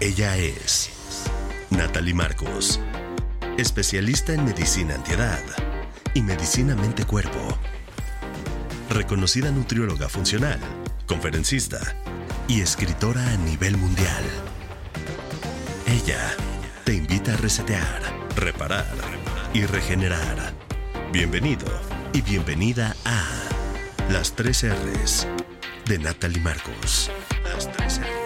Ella es Natalie Marcos, especialista en medicina antiedad y medicina mente-cuerpo. Reconocida nutrióloga funcional, conferencista y escritora a nivel mundial. Ella te invita a resetear, reparar y regenerar. Bienvenido y bienvenida a Las 3 R's de Natalie Marcos. Las 3 R's.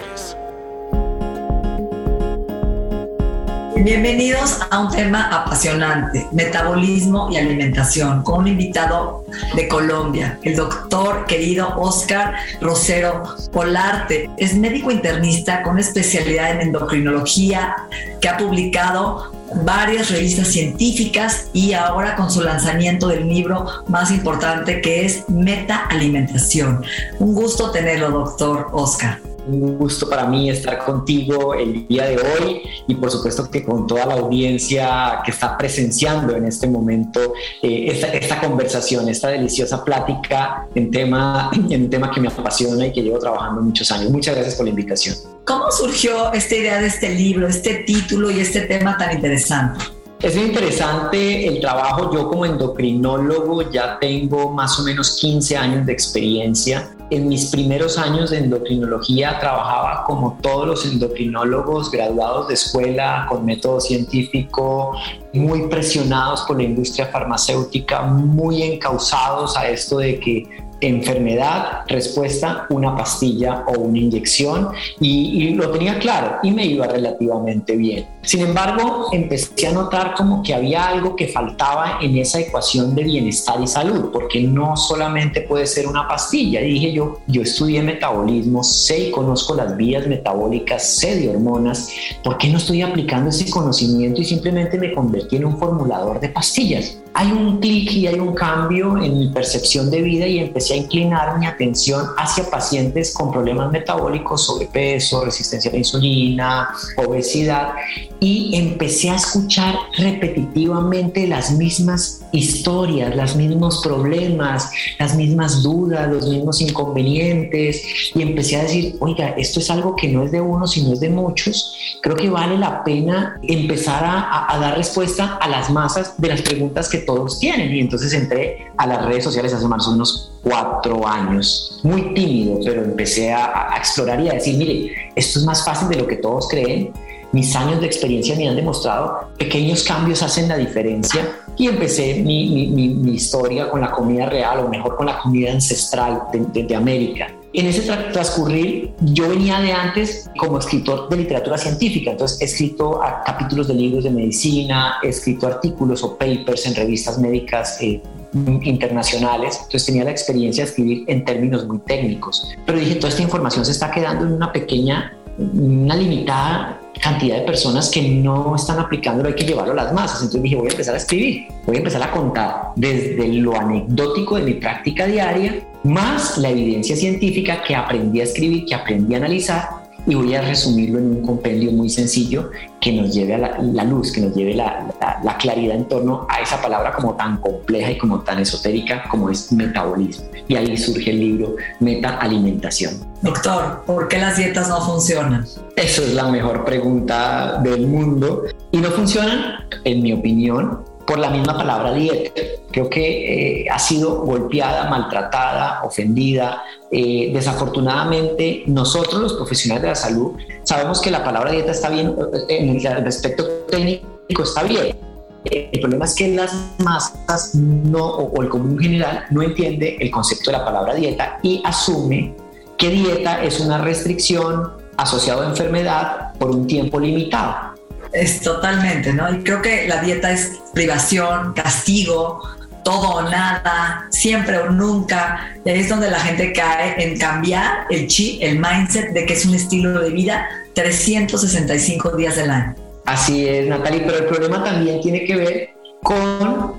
Bienvenidos a un tema apasionante, metabolismo y alimentación, con un invitado de Colombia, el doctor querido Oscar Rosero Polarte. Es médico internista con especialidad en endocrinología, que ha publicado varias revistas científicas y ahora con su lanzamiento del libro más importante que es Meta Alimentación. Un gusto tenerlo, doctor Oscar un gusto para mí estar contigo el día de hoy y por supuesto que con toda la audiencia que está presenciando en este momento eh, esta, conversación, esta deliciosa plática en, tema, en un tema que me apasiona y que llevo trabajando muchos años. Muchas gracias por la invitación. ¿Cómo surgió esta idea de este libro, este título y este tema tan interesante? Es muy interesante el trabajo. Yo como endocrinólogo ya tengo más o menos 15 años de experiencia. En mis primeros años de endocrinología trabajaba como todos los endocrinólogos graduados de escuela con método científico, muy presionados por la industria farmacéutica, muy encausados a esto de que enfermedad, respuesta, una pastilla o una inyección y, lo tenía claro y me iba relativamente bien. Sin embargo, empecé a notar como que había algo que faltaba en esa ecuación de bienestar y salud, porque no solamente puede ser una pastilla. Dije yo, yo estudié metabolismo, sé y conozco las vías metabólicas, sé de hormonas, ¿por qué no estoy aplicando ese conocimiento y simplemente me convertí en un formulador de pastillas? Hay un clic y hay un cambio en mi percepción de vida y empecé a inclinar mi atención hacia pacientes con problemas metabólicos, sobrepeso, resistencia a la insulina, obesidad y empecé a escuchar repetitivamente las mismas historias, los mismos problemas, las mismas dudas, los mismos inconvenientes y empecé a decir, oiga, esto es algo que no es de uno, sino es de muchos. Creo que vale la pena empezar a, a dar respuesta a las masas de las preguntas que todos tienen. Y entonces entré a las redes sociales hace más o menos cuatro años, muy tímido, pero empecé a, explorar y a decir, mire, esto es más fácil de lo que todos creen mis años de experiencia me han demostrado pequeños cambios hacen la diferencia y empecé mi, historia con la comida real o mejor con la comida ancestral de, América. En ese transcurrir yo venía de antes como escritor de literatura científica, entonces he escrito capítulos de libros de medicina, he escrito artículos o papers en revistas médicas eh, internacionales, entonces tenía la experiencia de escribir en términos muy técnicos, pero dije, toda esta información se está quedando en una pequeña, una limitada cantidad de personas que no están aplicándolo, hay que llevarlo a las masas. Entonces dije, voy a empezar a escribir, voy a empezar a contar desde lo anecdótico de mi práctica diaria, más la evidencia científica que aprendí a escribir, que aprendí a analizar y voy a resumirlo en un compendio muy sencillo que nos lleve a la, luz, que nos lleve la, la, claridad en torno a esa palabra como tan compleja y como tan esotérica como es metabolismo. Y ahí surge el libro Meta Alimentación. Doctor, ¿por qué las dietas no funcionan? Eso es la mejor pregunta del mundo. Y no funcionan, en mi opinión, por la misma palabra dieta. Creo que eh, ha sido golpeada, maltratada, ofendida. Eh, desafortunadamente, nosotros los profesionales de la salud sabemos que la palabra dieta está bien, eh, en el aspecto técnico está bien. El problema es que las masas o el común general no entiende el concepto de la palabra dieta y asume que dieta es una restricción asociada a enfermedad por un tiempo limitado. Es totalmente, ¿no? Y creo que la dieta es privación, castigo, todo o nada, siempre o nunca. Y ahí es donde la gente cae en cambiar el chi, el mindset de que es un estilo de vida 365 días del año. Así es, Natalie, pero el problema también tiene que ver con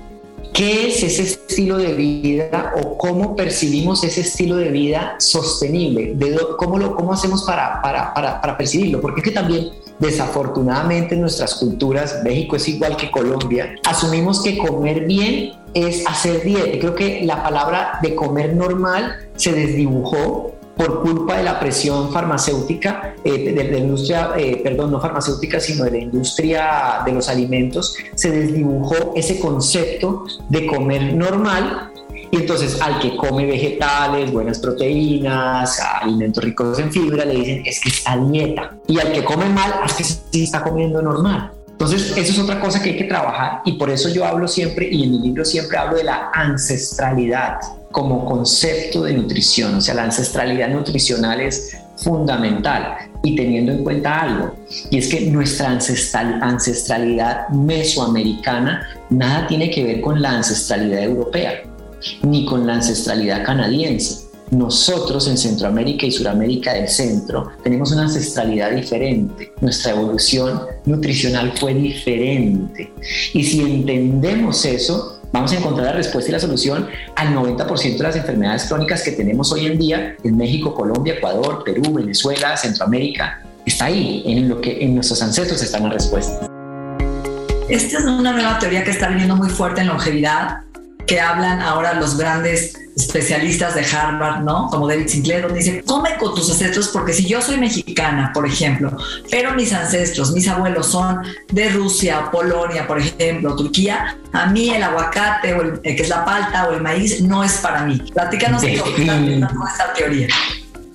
qué es ese estilo de vida o cómo percibimos ese estilo de vida sostenible, cómo, lo, cómo hacemos para, para, para percibirlo, porque es que también desafortunadamente en nuestras culturas, México es igual que Colombia, asumimos que comer bien es hacer dieta. Creo que la palabra de comer normal se desdibujó por culpa de la presión farmacéutica, eh, de, la industria, eh, perdón, no farmacéutica, sino de la industria de los alimentos, se desdibujó ese concepto de comer normal y entonces al que come vegetales, buenas proteínas, alimentos ricos en fibra, le dicen es que está dieta. Y al que come mal, es que sí está comiendo normal. Entonces, eso es otra cosa que hay que trabajar y por eso yo hablo siempre, y en mi libro siempre hablo de la ancestralidad como concepto de nutrición. O sea, la ancestralidad nutricional es fundamental y teniendo en cuenta algo, y es que nuestra ancestral, ancestralidad mesoamericana nada tiene que ver con la ancestralidad europea ni con la ancestralidad canadiense. Nosotros en Centroamérica y Suramérica del Centro tenemos una ancestralidad diferente. Nuestra evolución nutricional fue diferente. Y si entendemos eso, vamos a encontrar la respuesta y la solución al 90% de las enfermedades crónicas que tenemos hoy en día en México, Colombia, Ecuador, Perú, Venezuela, Centroamérica. Está ahí, en lo que en nuestros ancestros está la respuesta. Esta es una nueva teoría que está viniendo muy fuerte en longevidad que hablan ahora los grandes especialistas de Harvard, ¿no? Como David Sinclair, donde dice, come con tus ancestros, porque si yo soy mexicana, por ejemplo, pero mis ancestros, mis abuelos son de Rusia, Polonia, por ejemplo, Turquía, a mí el aguacate, o el, que es la palta, o el maíz, no es para mí. Platícanos de esta teoría.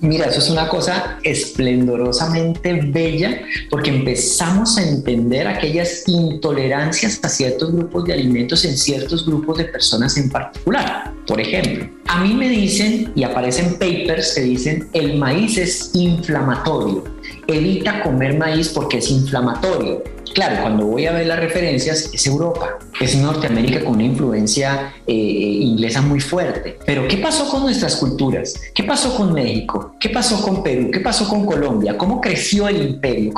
Mira, eso es una cosa esplendorosamente bella porque empezamos a entender aquellas intolerancias a ciertos grupos de alimentos en ciertos grupos de personas en particular. Por ejemplo, a mí me dicen y aparecen papers que dicen el maíz es inflamatorio. Evita comer maíz porque es inflamatorio. Claro, cuando voy a ver las referencias es Europa, es Norteamérica con una influencia eh, inglesa muy fuerte. Pero ¿qué pasó con nuestras culturas? ¿Qué pasó con México? ¿Qué pasó con Perú? ¿Qué pasó con Colombia? ¿Cómo creció el imperio?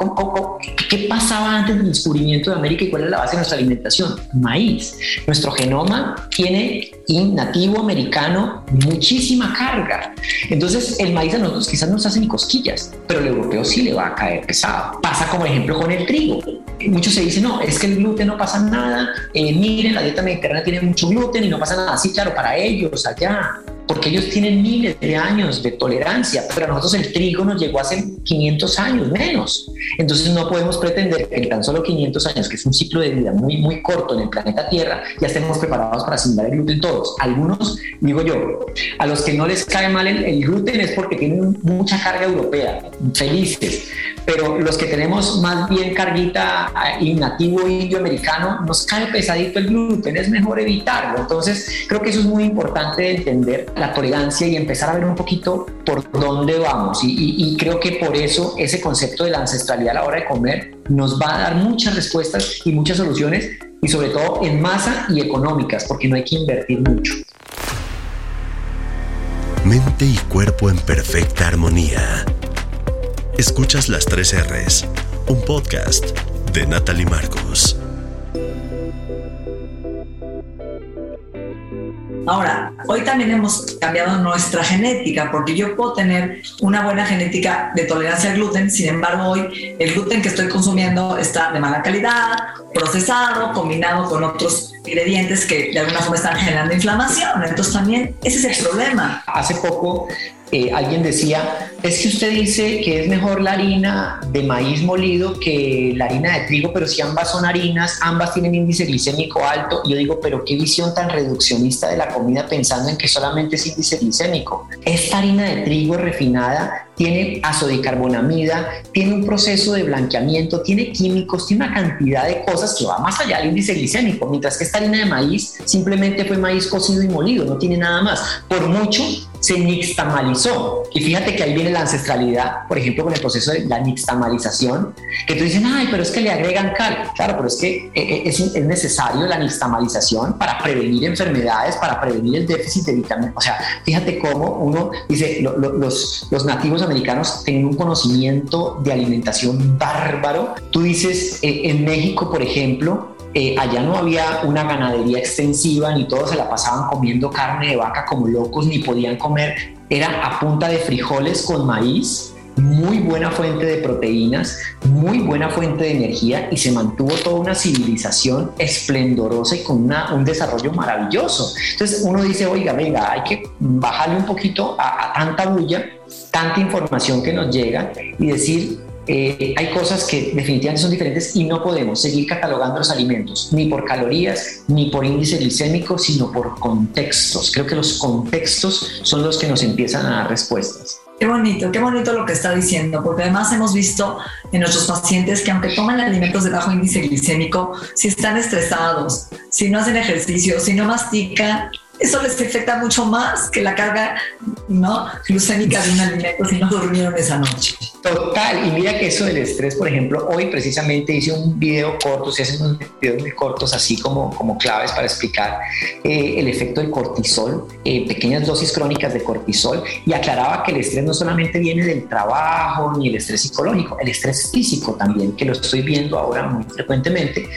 qué pasaba antes del descubrimiento de América y cuál es la base de nuestra alimentación? Maíz. Nuestro genoma tiene nativo americano muchísima carga. Entonces el maíz a nosotros quizás no nos hace ni cosquillas, pero el europeo sí le va a caer pesado. Pasa como ejemplo con el trigo muchos se dicen, no, es que el gluten no pasa nada, eh, miren, la dieta mediterránea tiene mucho gluten y no pasa nada. Sí, claro, para ellos allá, porque ellos tienen miles de años de tolerancia, pero a nosotros el trigo nos llegó hace 500 años menos. Entonces no podemos pretender que en tan solo 500 años, que es un ciclo de vida muy, muy corto en el planeta Tierra, ya estemos preparados para asimilar el gluten todos. Algunos, digo yo, a los que no les cae mal el, el gluten es porque tienen mucha carga europea, felices, pero los que tenemos más bien carguita y nativo indio americano, nos cae pesadito el gluten, es mejor evitarlo. Entonces creo que eso es muy importante de entender la tolerancia y empezar a ver un poquito por dónde vamos. Y, creo que por eso ese concepto de la ancestralidad a la hora de comer nos va a dar muchas respuestas y muchas soluciones y sobre todo en masa y económicas, porque no hay que invertir mucho. Mente y cuerpo en perfecta armonía. Escuchas las tres R's, un podcast de Natalie Marcos. Ahora, hoy también hemos cambiado nuestra genética, porque yo puedo tener una buena genética de tolerancia al gluten, sin embargo, hoy el gluten que estoy consumiendo está de mala calidad, procesado, combinado con otros ingredientes que de alguna forma están generando inflamación. Entonces también ese es el problema. Hace poco eh, alguien decía, es que usted dice que es mejor la harina de maíz molido que la harina de trigo, pero si ambas son harinas, ambas tienen índice glicémico alto. Yo digo, pero qué visión tan reduccionista de la comida pensando en que solamente es índice glicémico. Esta harina de trigo refinada tiene azodicarbonamida, tiene un proceso de blanqueamiento, tiene químicos, tiene una cantidad de cosas que va más allá del índice glicémico, mientras que esta harina de maíz simplemente fue maíz cocido y molido, no tiene nada más. Por mucho se nixtamalizó. Y fíjate que ahí viene la ancestralidad, por ejemplo, con el proceso de la nixtamalización, que tú dicen, ay, pero es que le agregan cal. Claro, pero es que eh, eh, es, es necesario la nixtamalización para prevenir enfermedades, para prevenir el déficit de vitaminas. O sea, fíjate cómo uno dice, los, los nativos americanos tienen un conocimiento de alimentación bárbaro. Tú dices, eh, en México, por ejemplo, eh, allá no había una ganadería extensiva, ni todos se la pasaban comiendo carne de vaca como locos, ni podían comer, era a punta de frijoles con maíz, muy buena fuente de proteínas, muy buena fuente de energía y se mantuvo toda una civilización esplendorosa y con un desarrollo maravilloso. Entonces uno dice, oiga, venga, hay que bajarle un poquito a tanta bulla, tanta información que nos llega y decir, eh, hay cosas que definitivamente son diferentes y no podemos seguir catalogando los alimentos ni por calorías ni por índice glicémico, sino por contextos. Creo que los contextos son los que nos empiezan a dar respuestas. Qué bonito, qué bonito lo que está diciendo, porque además hemos visto en nuestros pacientes que aunque toman alimentos de bajo índice glicémico, si están estresados, si no hacen ejercicio, si no mastican, eso les afecta mucho más que la carga ¿no? glucémica de un alimento si no durmieron esa noche. Total, y mira que eso del estrés, por ejemplo, hoy precisamente hice un video corto, se hacen unos videos muy cortos así como, como claves para explicar eh, el efecto del cortisol, eh, pequeñas dosis crónicas de cortisol, y aclaraba que el estrés no solamente viene del trabajo ni el estrés psicológico, el estrés físico también, que lo estoy viendo ahora muy frecuentemente,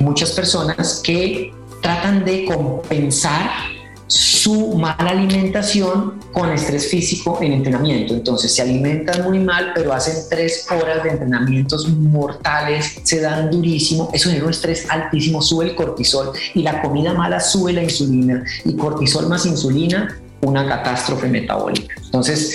muchas personas que tratan de compensar su mala alimentación con estrés físico en entrenamiento. Entonces se alimentan muy mal, pero hacen tres horas de entrenamientos mortales, se dan durísimo, eso genera un estrés altísimo, sube el cortisol y la comida mala sube la insulina y cortisol más insulina, una catástrofe metabólica. Entonces,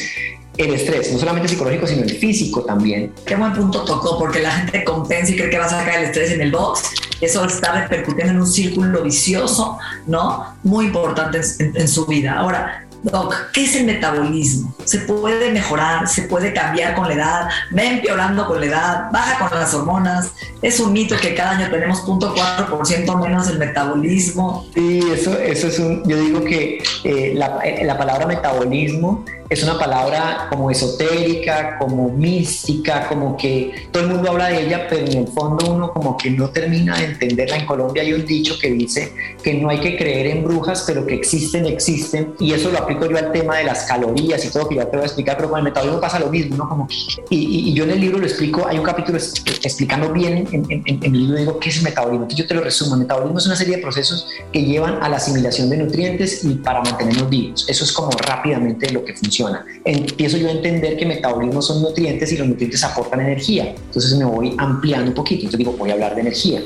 el estrés, no solamente psicológico, sino el físico también. Qué buen punto tocó, porque la gente compensa y cree que va a sacar el estrés en el box eso está repercutiendo en un círculo vicioso, ¿no? Muy importante en, su vida. Ahora, Doc, ¿qué es el metabolismo? ¿Se puede mejorar? ¿Se puede cambiar con la edad? ¿Va empeorando con la edad? ¿Baja con las hormonas? Es un mito que cada año tenemos 0.4% menos el metabolismo. Sí, eso, eso es un... Yo digo que eh, la, eh, la palabra metabolismo es una palabra como esotérica, como mística, como que todo el mundo habla de ella, pero en el fondo uno como que no termina de entenderla. En Colombia hay un dicho que dice que no hay que creer en brujas, pero que existen, existen. Y eso lo aplico yo al tema de las calorías y todo, que ya te voy a explicar, pero con el metabolismo pasa lo mismo, ¿no? Como, y, y, yo en el libro lo explico, hay un capítulo explicando bien, en, en, en, el libro digo, ¿qué es el metabolismo? Entonces yo te lo resumo, el metabolismo es una serie de procesos que llevan a la asimilación de nutrientes y para mantenernos vivos. Eso es como rápidamente lo que funciona Empiezo yo a entender que metabolismo son nutrientes y los nutrientes aportan energía. Entonces me voy ampliando un poquito. Entonces digo, voy a hablar de energía.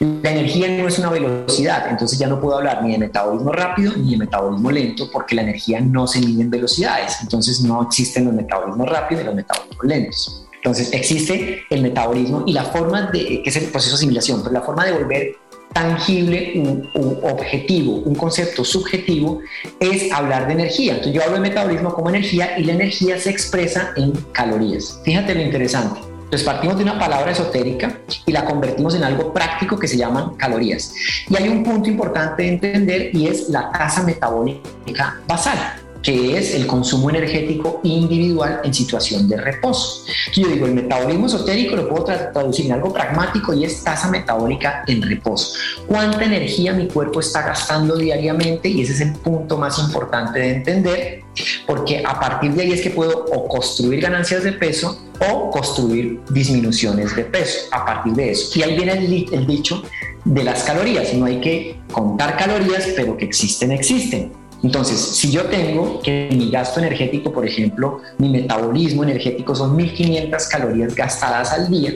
La energía no es una velocidad, entonces ya no puedo hablar ni de metabolismo rápido ni de metabolismo lento porque la energía no se mide en velocidades. Entonces no existen los metabolismos rápidos y los metabolismos lentos. Entonces existe el metabolismo y la forma de, que es el proceso de asimilación, pero la forma de volver tangible, un, objetivo, un concepto subjetivo, es hablar de energía. Entonces yo hablo de metabolismo como energía y la energía se expresa en calorías. Fíjate lo interesante. Entonces partimos de una palabra esotérica y la convertimos en algo práctico que se llaman calorías. Y hay un punto importante de entender y es la tasa metabólica basal que es el consumo energético individual en situación de reposo. yo digo, el metabolismo esotérico lo puedo traducir en algo pragmático y es tasa metabólica en reposo. ¿Cuánta energía mi cuerpo está gastando diariamente? Y ese es el punto más importante de entender, porque a partir de ahí es que puedo o construir ganancias de peso o construir disminuciones de peso a partir de eso. Y ahí viene el, el dicho de las calorías. No hay que contar calorías, pero que existen, existen. Entonces, si yo tengo que mi gasto energético, por ejemplo, mi metabolismo energético son 1500 calorías gastadas al día,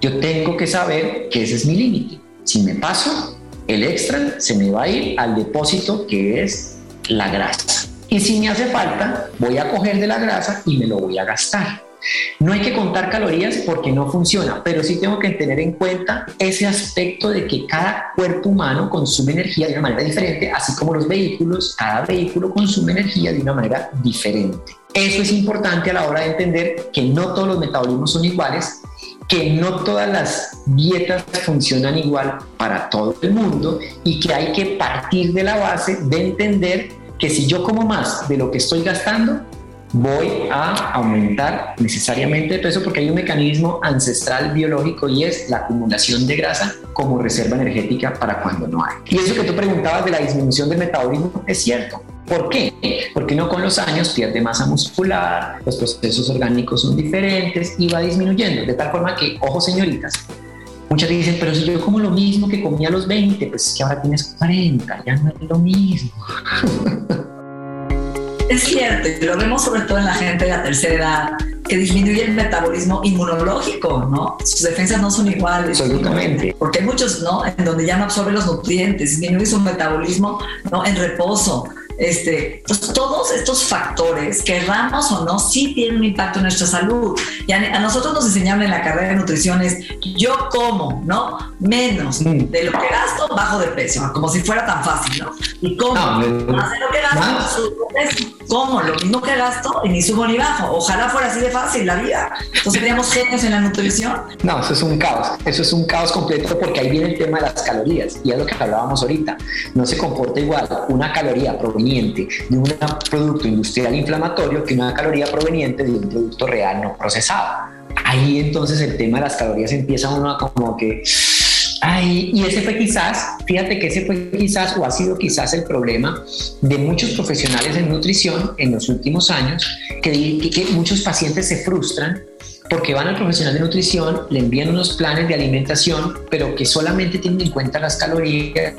yo tengo que saber que ese es mi límite. Si me paso, el extra se me va a ir al depósito que es la grasa. Y si me hace falta, voy a coger de la grasa y me lo voy a gastar. No hay que contar calorías porque no funciona, pero sí tengo que tener en cuenta ese aspecto de que cada cuerpo humano consume energía de una manera diferente, así como los vehículos, cada vehículo consume energía de una manera diferente. Eso es importante a la hora de entender que no todos los metabolismos son iguales, que no todas las dietas funcionan igual para todo el mundo y que hay que partir de la base de entender que si yo como más de lo que estoy gastando, voy a aumentar necesariamente de peso porque hay un mecanismo ancestral biológico y es la acumulación de grasa como reserva energética para cuando no hay. Y eso que tú preguntabas de la disminución del metabolismo es cierto. ¿Por qué? Porque uno con los años pierde masa muscular, los procesos orgánicos son diferentes y va disminuyendo. De tal forma que, ojo señoritas, muchas dicen, pero si yo como lo mismo que comía a los 20, pues es que ahora tienes 40, ya no es lo mismo. Es cierto, y lo vemos sobre todo en la gente de la tercera edad, que disminuye el metabolismo inmunológico, ¿no? Sus defensas no son iguales. Absolutamente. Porque hay muchos, ¿no? En donde ya no absorbe los nutrientes, disminuye su metabolismo, ¿no? En reposo. Este, pues todos estos factores, querramos o no, sí tienen un impacto en nuestra salud. Y a, nosotros nos enseñaron en la carrera de nutrición es, yo como, ¿no? Menos mm. de lo que gasto, bajo de peso, como si fuera tan fácil, ¿no? Y como, más de lo que gasto, subo peso. Como, lo mismo que gasto y ni subo ni bajo. Ojalá fuera así de fácil la vida. Entonces seríamos genios en la nutrición. No, eso es un caos. Eso es un caos completo porque ahí viene el tema de las calorías. Y es lo que hablábamos ahorita. No se comporta igual una caloría proveniente de un producto industrial inflamatorio que una caloría proveniente de un producto real no procesado. Ahí entonces el tema de las calorías empieza uno a como que... Ay, y ese fue quizás, fíjate que ese fue quizás o ha sido quizás el problema de muchos profesionales en nutrición en los últimos años, que, que, que muchos pacientes se frustran porque van al profesional de nutrición, le envían unos planes de alimentación, pero que solamente tienen en cuenta las calorías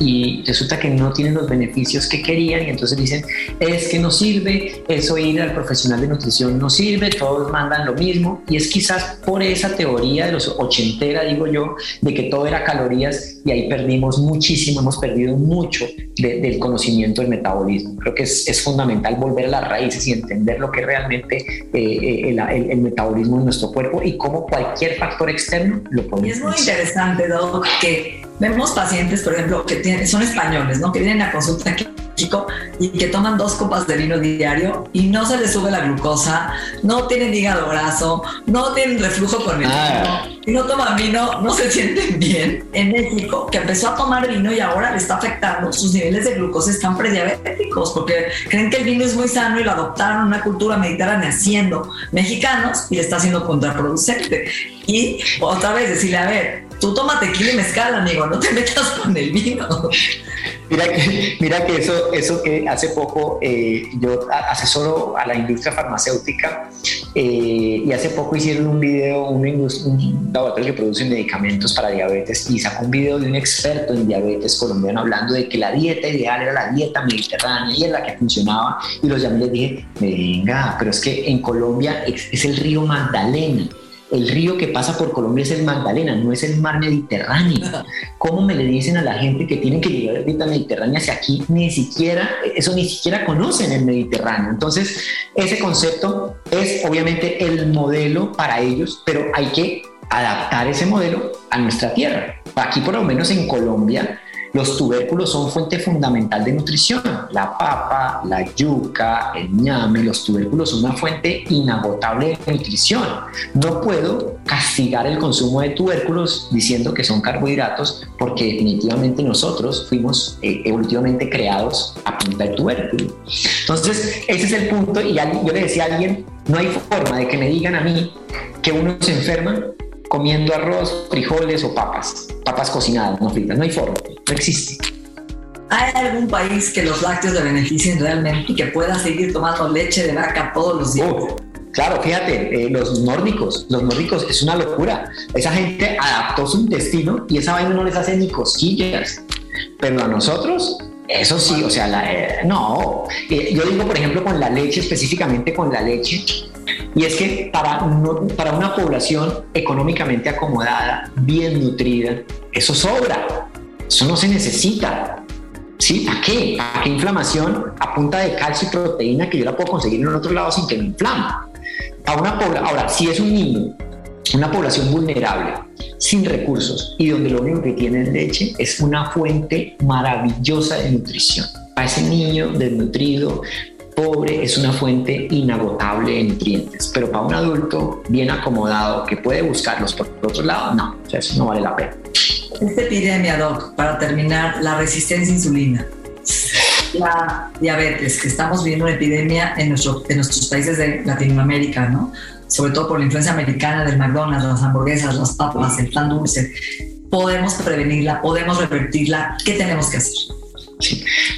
y resulta que no tienen los beneficios que querían y entonces dicen, es que no sirve, eso ir al profesional de nutrición no sirve, todos mandan lo mismo y es quizás por esa teoría de los ochentera, digo yo, de que todo era calorías y ahí perdimos muchísimo, hemos perdido mucho del conocimiento del metabolismo. Creo que es, es, fundamental volver a las raíces y entender lo que es realmente eh, eh, el, el, metabolismo en nuestro cuerpo y cómo cualquier factor externo lo pone. Y es muy interesante, Doc, que vemos pacientes, por ejemplo, que tienen, son españoles, ¿no? Que vienen a consulta aquí y que toman dos copas de vino diario y no se les sube la glucosa, no tienen hígado graso, no tienen reflujo con el ah. vino, y no toman vino, no se sienten bien. En México, que empezó a tomar vino y ahora le está afectando, sus niveles de glucosa están prediabéticos porque creen que el vino es muy sano y lo adoptaron una cultura mediterránea siendo mexicanos y está siendo contraproducente. Y otra vez decirle, a ver, tú toma tequila y mezcal, amigo, no te metas con el vino. Mira que, mira que eso, eso que hace poco eh, yo asesoro a la industria farmacéutica eh, y hace poco hicieron un video, un, un, laboratorio que produce medicamentos para diabetes y sacó un video de un experto en diabetes colombiano hablando de que la dieta ideal era la dieta mediterránea y es la que funcionaba y los llamé y les dije, venga, pero es que en Colombia es el río Magdalena el río que pasa por Colombia es el Magdalena, no es el mar Mediterráneo. ¿Cómo me le dicen a la gente que tienen que llegar a la dieta mediterránea si aquí ni siquiera, eso ni siquiera conocen el Mediterráneo? Entonces, ese concepto es obviamente el modelo para ellos, pero hay que adaptar ese modelo a nuestra tierra. Aquí, por lo menos en Colombia, los tubérculos son fuente fundamental de nutrición. La papa, la yuca, el ñame, los tubérculos son una fuente inagotable de nutrición. No puedo castigar el consumo de tubérculos diciendo que son carbohidratos porque definitivamente nosotros fuimos eh, evolutivamente creados a punta de tubérculo. Entonces, ese es el punto y yo le decía a alguien, no hay forma de que me digan a mí que uno se enferma comiendo arroz, frijoles o papas, papas cocinadas, no fritas, no hay forma, no existe. ¿Hay algún país que los lácteos le beneficien realmente y que pueda seguir tomando leche de vaca todos los días? claro, fíjate, eh, los nórdicos, los nórdicos es una locura. Esa gente adaptó su intestino y esa vaina no les hace ni cosquillas. Pero a nosotros, eso sí, o sea, la, eh, no. Eh, yo digo, por ejemplo, con la leche, específicamente con la leche, y es que para, para una población económicamente acomodada, bien nutrida, eso sobra, eso no se necesita. ¿Sí? ¿Para qué? ¿Para qué inflamación a punta de calcio y proteína que yo la puedo conseguir en otro lado sin que me inflama? Para una Ahora, si es un niño, una población vulnerable, sin recursos y donde lo único que tiene es leche, es una fuente maravillosa de nutrición. Para ese niño desnutrido, pobre es una fuente inagotable de nutrientes, pero para un adulto bien acomodado que puede buscarlos por otro lado, no, o sea, eso no vale la pena. Esta epidemia, Doc, para terminar, la resistencia a insulina. la diabetes, que estamos viendo una epidemia en, nuestro, en nuestros países de Latinoamérica, ¿no? Sobre todo por la influencia americana del McDonald's, las hamburguesas, las papas, el pan dulce. Podemos prevenirla, podemos revertirla. ¿Qué tenemos que hacer?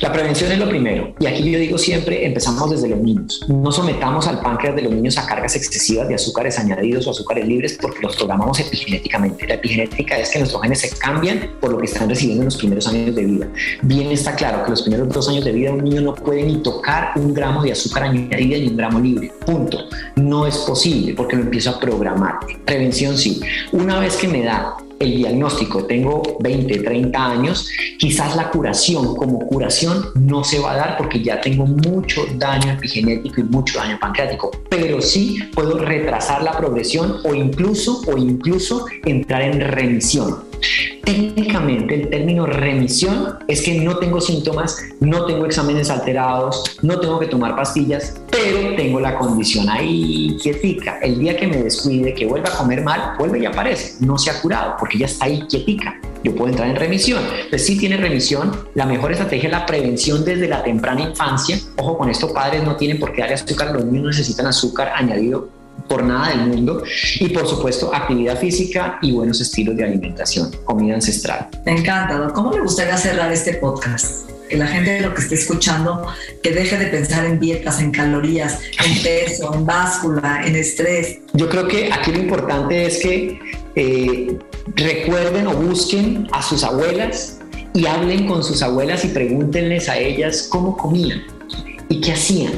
La prevención es lo primero. Y aquí yo digo siempre, empezamos desde los niños. No sometamos al páncreas de los niños a cargas excesivas de azúcares añadidos o azúcares libres porque los programamos epigenéticamente. La epigenética es que nuestros genes se cambian por lo que están recibiendo en los primeros años de vida. Bien está claro que los primeros dos años de vida un niño no puede ni tocar un gramo de azúcar añadida ni un gramo libre. Punto. No es posible porque lo empiezo a programar. Prevención sí. Una vez que me da el diagnóstico, tengo 20, 30 años, quizás la curación como curación no se va a dar porque ya tengo mucho daño epigenético y mucho daño pancreático, pero sí puedo retrasar la progresión o incluso, o incluso entrar en remisión. Técnicamente el término remisión es que no tengo síntomas, no tengo exámenes alterados, no tengo que tomar pastillas, pero tengo la condición ahí quietica. El día que me descuide, que vuelva a comer mal, vuelve y aparece. No se ha curado porque ya está ahí quietica. Yo puedo entrar en remisión. Entonces, si tiene remisión, la mejor estrategia es la prevención desde la temprana infancia. Ojo con esto, padres no tienen por qué darle azúcar, los niños necesitan azúcar añadido por nada del mundo. Y por supuesto, actividad física y buenos estilos de alimentación, comida ancestral. Me encanta, ¿Cómo le gustaría cerrar este podcast? Que la gente lo que esté escuchando, que deje de pensar en dietas, en calorías, en peso, en báscula, en estrés. Yo creo que aquí lo importante es que eh, recuerden o busquen a sus abuelas y hablen con sus abuelas y pregúntenles a ellas cómo comían y qué hacían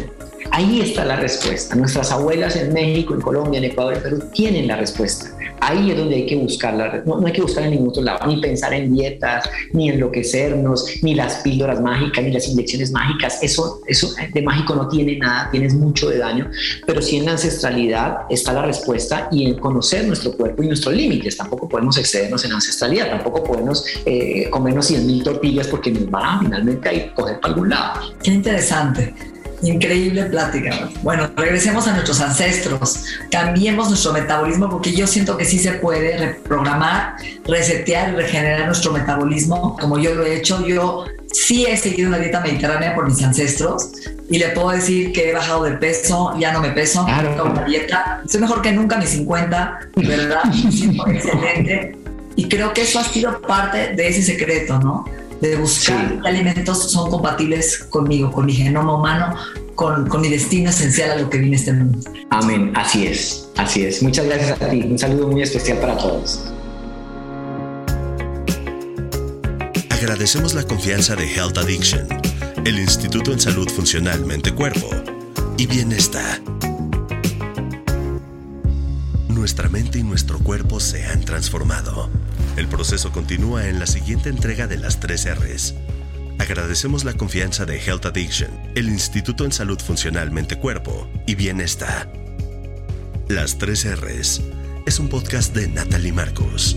Ahí está la respuesta. Nuestras abuelas en México, en Colombia, en Ecuador, en Perú tienen la respuesta. Ahí es donde hay que buscarla. No, hay que buscar en ningún otro lado, ni pensar en dietas, ni enloquecernos, ni las píldoras mágicas, ni las inyecciones mágicas. Eso, eso de mágico no tiene nada, tienes mucho de daño. Pero sí en la ancestralidad está la respuesta y en conocer nuestro cuerpo y nuestros límites. Tampoco podemos excedernos en ancestralidad, tampoco podemos eh, comernos 100 mil tortillas porque nos va finalmente a coger para algún lado. Qué interesante. Increíble plática. Bueno, regresemos a nuestros ancestros, cambiemos nuestro metabolismo porque yo siento que sí se puede reprogramar, resetear y regenerar nuestro metabolismo como yo lo he hecho. Yo sí he seguido una dieta mediterránea por mis ancestros y le puedo decir que he bajado de peso, ya no me peso, claro. una dieta. Soy mejor que nunca, mis 50, ¿verdad? siento excelente. Y creo que eso ha sido parte de ese secreto, ¿no? De buscar qué alimentos son compatibles conmigo, con mi genoma humano, con, con, mi destino esencial a lo que viene este mundo. Amén, así es, así es. Muchas gracias a ti, un saludo muy especial para todos. Agradecemos la confianza de Health Addiction, el Instituto en Salud Funcional Mente Cuerpo y Bienestar. Nuestra mente y nuestro cuerpo se han transformado. El proceso continúa en la siguiente entrega de las 3 R's. Agradecemos la confianza de Health Addiction, el Instituto en Salud Funcional Mente Cuerpo y Bienestar. Las 3 R's es un podcast de Natalie Marcos.